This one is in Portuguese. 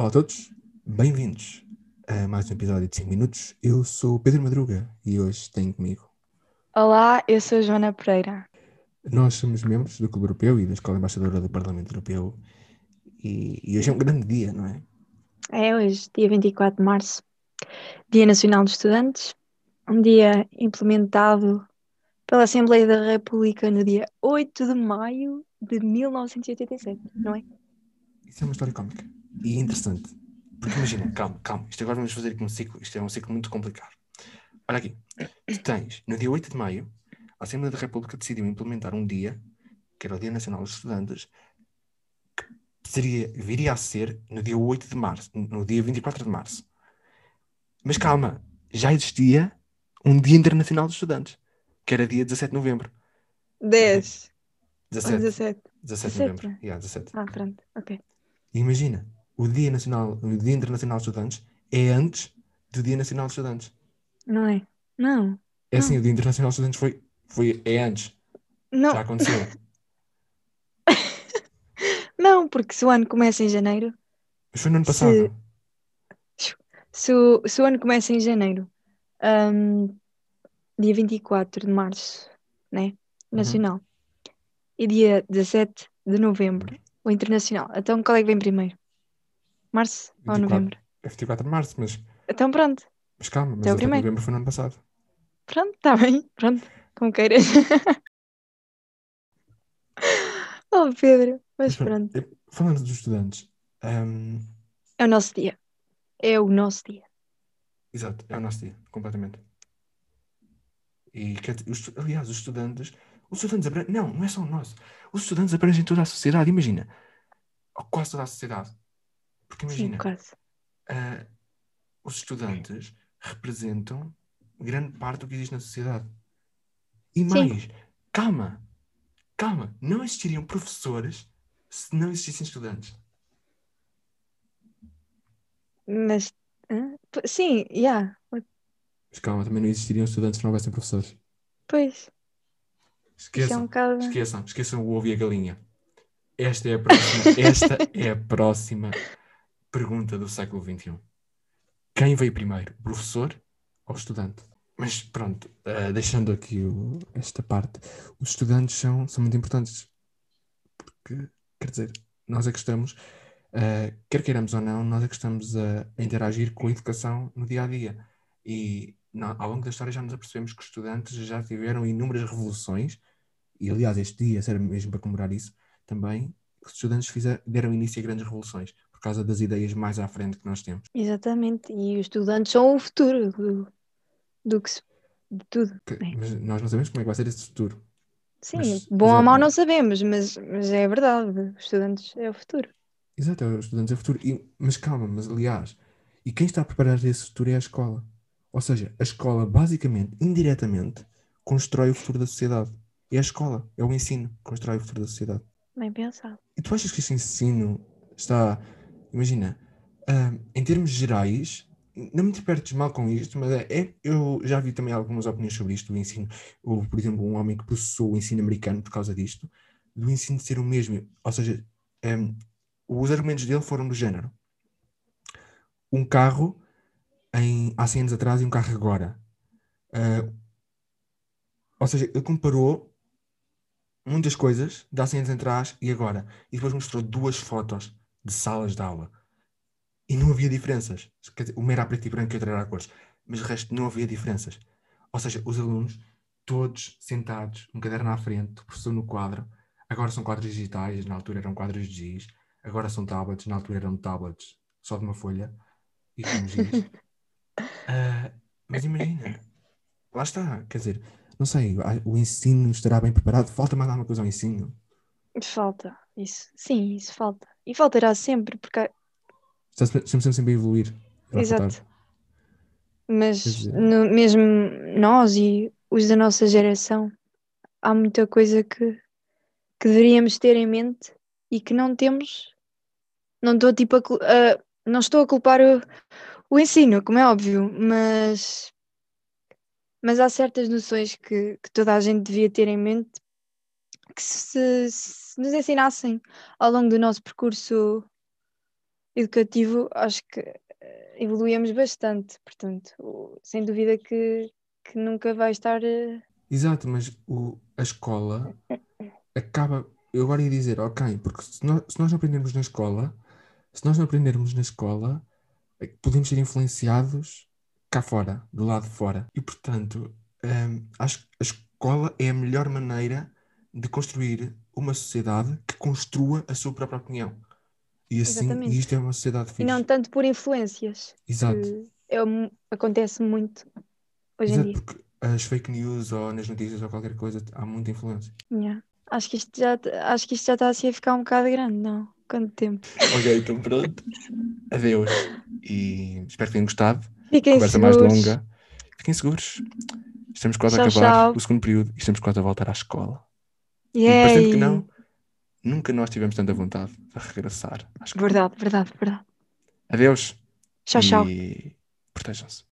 Olá a todos, bem-vindos a mais um episódio de 5 minutos. Eu sou Pedro Madruga e hoje tenho comigo. Olá, eu sou Joana Pereira. Nós somos membros do Clube Europeu e da Escola Embaixadora do Parlamento Europeu e, e hoje é um grande dia, não é? É hoje, dia 24 de março, Dia Nacional dos Estudantes, um dia implementado pela Assembleia da República no dia 8 de maio de 1987, não é? Isso é uma história cómica e interessante. Porque imagina, calma, calma, isto agora vamos fazer aqui um ciclo, isto é um ciclo muito complicado. Olha aqui, tu tens, no dia 8 de maio, a Assembleia da República decidiu implementar um dia, que era o Dia Nacional dos Estudantes, que seria, viria a ser no dia 8 de março, no dia 24 de março. Mas calma, já existia um Dia Internacional dos Estudantes, que era dia 17 de novembro. 10 ou 17, 17. 17 de 17, novembro. Yeah, 17. Ah, pronto, ok. Imagina, o Dia Nacional, o Dia Internacional dos Estudantes é antes do Dia Nacional dos Estudantes. Não é? Não, É assim, o Dia Internacional dos Estudantes foi, foi é antes, não, já aconteceu. não, porque se o ano começa em janeiro, Mas foi no ano passado. se o, se o ano começa em janeiro, hum, dia 24 de março, né? Nacional, e dia 17 de novembro, o internacional. Então qual é que vem primeiro? Março ou 24. novembro? É 24 de março, mas, Então pronto, mas calma, mas É o 17 de primeiro. novembro foi no ano passado. pronto, está bem, pronto, como queiras. oh Pedro, mas Mas pronto, eu- falando dos estudantes, hum, é o nosso dia. É o nosso dia. exato, é o nosso dia, completamente. E, aliás, os estudantes, os estudantes abrangem, não, não é só o nosso, os estudantes abrangem toda a sociedade, imagina, ou quase toda a sociedade. Porque Sim, imagina, quase. ah, os estudantes representam grande parte do que existe na sociedade. E Sim. mais, calma, calma, não existiriam professores se não existissem estudantes. Mas, hã? Sim, já, Mas calma, também não existiriam estudantes se não houvessem professores. pois, isso é um Esqueçam, bocado. esqueçam, esqueçam o ovo e a galinha. Esta é a próxima, esta é a próxima pergunta do século XXI. Quem veio primeiro, o professor ou o estudante? Mas pronto, eh, deixando aqui o- esta parte, os estudantes são, são muito importantes. Porque, quer dizer, nós é que estamos, eh, quer queiramos ou não, nós é que estamos a, a interagir com a educação no dia a dia. E nó- ao longo da história já nos apercebemos que os estudantes já tiveram inúmeras revoluções, e aliás, este dia serve mesmo para comemorar isso também, que os estudantes fizer, deram início a grandes revoluções, por causa das ideias mais à frente que nós temos. Exatamente, e os estudantes são o futuro do, do que se, de tudo. Que- É. mas nós não sabemos como é que vai ser esse futuro. Sim, Mas, bom ou mau não sabemos, mas, mas é verdade, os estudantes é o futuro. Exato, os estudantes é o futuro. E- mas calma, mas aliás, e quem está a preparar esse futuro é a escola. Ou seja, a escola, basicamente, indiretamente, constrói o futuro da sociedade. É a escola, é o ensino que constrói o futuro da sociedade. Bem pensado. E tu achas que este ensino está. Imagina, ah, em termos gerais, não me interpretes mal com isto, mas é, é- eu já vi também algumas opiniões sobre isto, do ensino. Houve, por exemplo, um homem que processou o ensino americano por causa disto, do ensino ser o mesmo. Ou seja, ah, os argumentos dele foram do género: um carro em, há 100 anos atrás e um carro agora. Ah, ou seja, ele comparou muitas coisas de há 100 anos atrás e agora. E depois mostrou duas fotos de salas de aula. E não havia diferenças. Dizer, uma era a preto e branco e outra era a cores. Mas o resto não havia diferenças. Ou seja, os alunos, todos sentados, um caderno à frente, o professor no quadro. Agora são quadros digitais, na altura eram quadros de giz. Agora são tablets, na altura eram tablets só de uma folha e com giz. Ah, mas imagina, lá está, quer dizer, não sei, o ensino estará bem preparado? Falta mais alguma coisa ao ensino? Falta, isso. Sim, isso falta. E faltará sempre, porque Está sempre, sempre, a evoluir. Vai faltar. Exato. Mas no- mesmo nós e os da nossa geração, há muita coisa que, que deveríamos ter em mente e que não temos. Não estou tipo a, a- não estou a culpar o, o ensino, como é óbvio, mas mas há certas noções que, que toda a gente devia ter em mente que se, se nos ensinassem ao longo do nosso percurso educativo, acho que eh, evoluímos bastante. Portanto, sem dúvida que, que nunca vai estar. eh, Exato, mas o, a escola acaba. Eu agora ia dizer, ok, porque se nós, se nós não aprendermos na escola, se nós não aprendermos na escola, é podemos ser influenciados cá fora, do lado de fora. E portanto, hum, acho que a escola é a melhor maneira de construir uma sociedade que construa a sua própria opinião. E assim, Exatamente. e isto é uma sociedade E fixe. não tanto por influências. Exato. é acontece muito hoje em Exato, dia. porque as fake news ou nas notícias ou qualquer coisa há muita influência. Yeah. Acho que isto já acho que isto já está assim a ficar um bocado grande, não? Quanto tempo? Ok, então pronto. Adeus. E espero que tenham gostado. Fiquem Conversa mais seguros. longa. Fiquem seguros. Estamos quase Tchau, a acabar tchau. o segundo período e estamos quase a voltar à escola. E parecendo que Yay! não, nunca nós tivemos tanta vontade de regressar à escola. Verdade, verdade, verdade. Adeus. Tchau, tchau. E protejam-se.